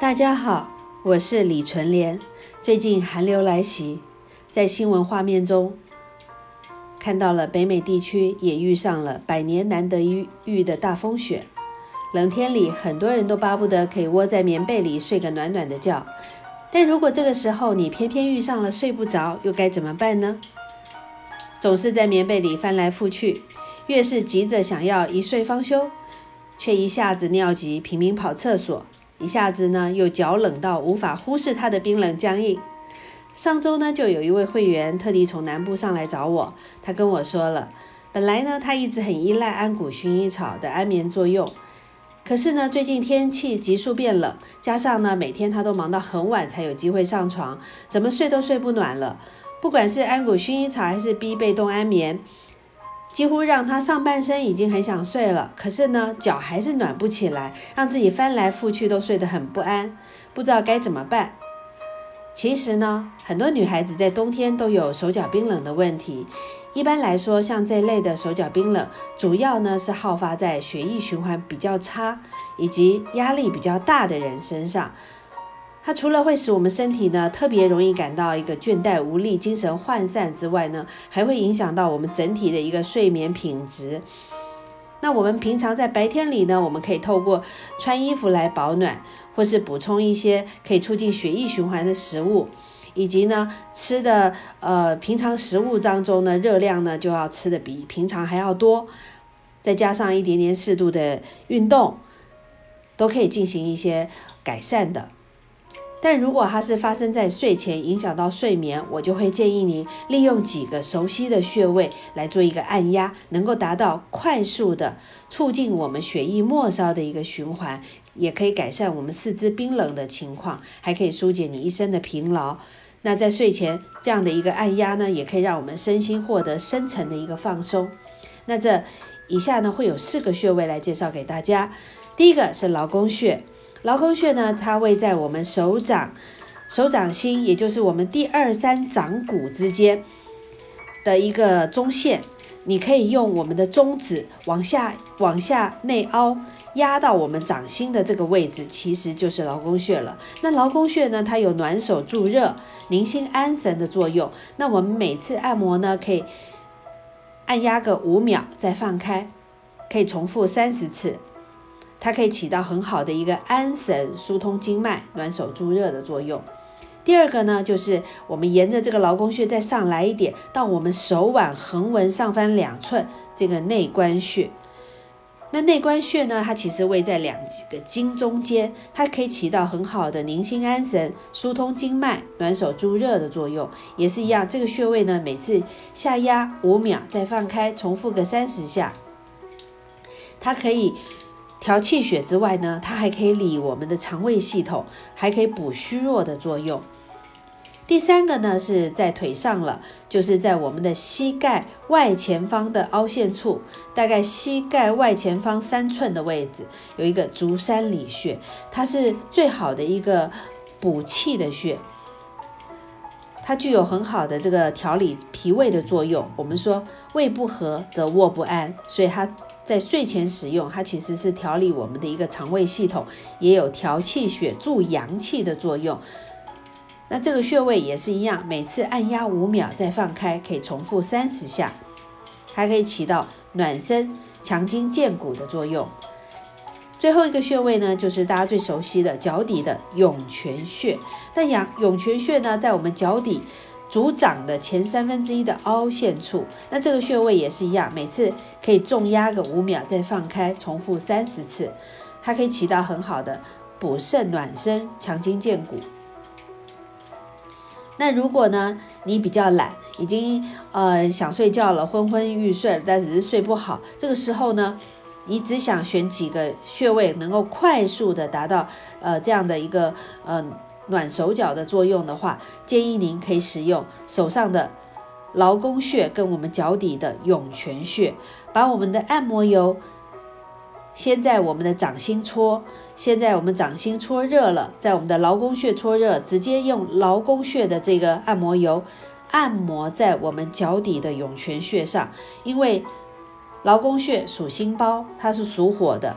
大家好，我是李纯莲。最近寒流来袭，在新闻画面中看到了北美地区也遇上了百年难得一遇的大风雪。冷天里，很多人都巴不得可以窝在棉被里睡个暖暖的觉。但如果这个时候你偏偏遇上了睡不着，又该怎么办呢？总是在棉被里翻来覆去，越是急着想要一睡方休，却一下子尿急，拼命跑厕所。一下子呢，又脚冷到无法忽视它的冰冷僵硬。上周呢，就有一位会员特地从南部上来找我，他跟我说了，本来呢，他一直很依赖安谷薰衣草的安眠作用，可是呢，最近天气急速变冷，加上呢，每天他都忙到很晚才有机会上床，怎么睡都睡不暖了。不管是安谷薰衣草还是 B 被动安眠。几乎让他上半身已经很想睡了，可是呢，脚还是暖不起来，让自己翻来覆去都睡得很不安，不知道该怎么办。其实呢，很多女孩子在冬天都有手脚冰冷的问题。一般来说，像这类的手脚冰冷，主要呢是好发在血液循环比较差以及压力比较大的人身上。它除了会使我们身体呢特别容易感到一个倦怠无力、精神涣散之外呢，还会影响到我们整体的一个睡眠品质。那我们平常在白天里呢，我们可以透过穿衣服来保暖，或是补充一些可以促进血液循环的食物，以及呢吃的呃平常食物当中呢热量呢就要吃的比平常还要多，再加上一点点适度的运动，都可以进行一些改善的。但如果它是发生在睡前，影响到睡眠，我就会建议您利用几个熟悉的穴位来做一个按压，能够达到快速的促进我们血液末梢的一个循环，也可以改善我们四肢冰冷的情况，还可以疏解你一身的疲劳。那在睡前这样的一个按压呢，也可以让我们身心获得深层的一个放松。那这以下呢会有四个穴位来介绍给大家，第一个是劳宫穴。劳宫穴呢，它位在我们手掌、手掌心，也就是我们第二三掌骨之间的一个中线。你可以用我们的中指往下、往下内凹，压到我们掌心的这个位置，其实就是劳宫穴了。那劳宫穴呢，它有暖手助热、宁心安神的作用。那我们每次按摩呢，可以按压个五秒，再放开，可以重复三十次。它可以起到很好的一个安神、疏通经脉、暖手助热的作用。第二个呢，就是我们沿着这个劳宫穴再上来一点，到我们手腕横纹上翻两寸，这个内关穴。那内关穴呢，它其实位在两个经中间，它可以起到很好的宁心安神、疏通经脉、暖手助热的作用。也是一样，这个穴位呢，每次下压五秒，再放开，重复个三十下，它可以。调气血之外呢，它还可以理我们的肠胃系统，还可以补虚弱的作用。第三个呢是在腿上了，就是在我们的膝盖外前方的凹陷处，大概膝盖外前方三寸的位置，有一个足三里穴，它是最好的一个补气的穴，它具有很好的这个调理脾胃的作用。我们说胃不和则卧不安，所以它。在睡前使用，它其实是调理我们的一个肠胃系统，也有调气血、助阳气的作用。那这个穴位也是一样，每次按压五秒再放开，可以重复三十下，还可以起到暖身、强筋健骨的作用。最后一个穴位呢，就是大家最熟悉的脚底的涌泉穴。那阳涌泉穴呢，在我们脚底。足掌的前三分之一的凹陷处，那这个穴位也是一样，每次可以重压个五秒，再放开，重复三十次，它可以起到很好的补肾暖身、强筋健骨。那如果呢，你比较懒，已经呃想睡觉了，昏昏欲睡了，但只是睡不好，这个时候呢，你只想选几个穴位能够快速的达到呃这样的一个嗯。暖手脚的作用的话，建议您可以使用手上的劳宫穴跟我们脚底的涌泉穴，把我们的按摩油先在我们的掌心搓，先在我们掌心搓热了，在我们的劳宫穴搓热，直接用劳宫穴的这个按摩油按摩在我们脚底的涌泉穴上，因为劳宫穴属心包，它是属火的，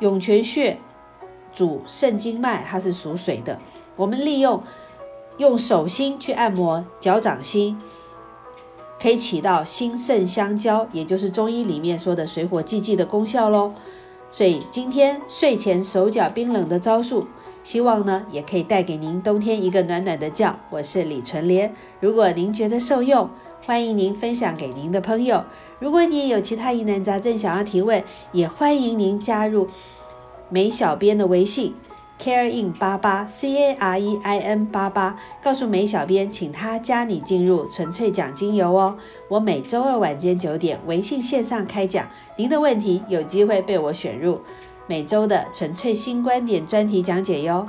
涌泉穴。主肾经脉，它是属水的。我们利用用手心去按摩脚掌心，可以起到心肾相交，也就是中医里面说的水火既济的功效喽。所以今天睡前手脚冰冷的招数，希望呢也可以带给您冬天一个暖暖的觉。我是李纯莲，如果您觉得受用，欢迎您分享给您的朋友。如果你也有其他疑难杂症想要提问，也欢迎您加入梅小编的微信 carein 八八 c a r e i n 八八，告诉梅小编，请他加你进入纯粹讲精油哦。我每周二晚间九点微信线上开讲，您的问题有机会被我选入每周的纯粹新观点专题讲解哟。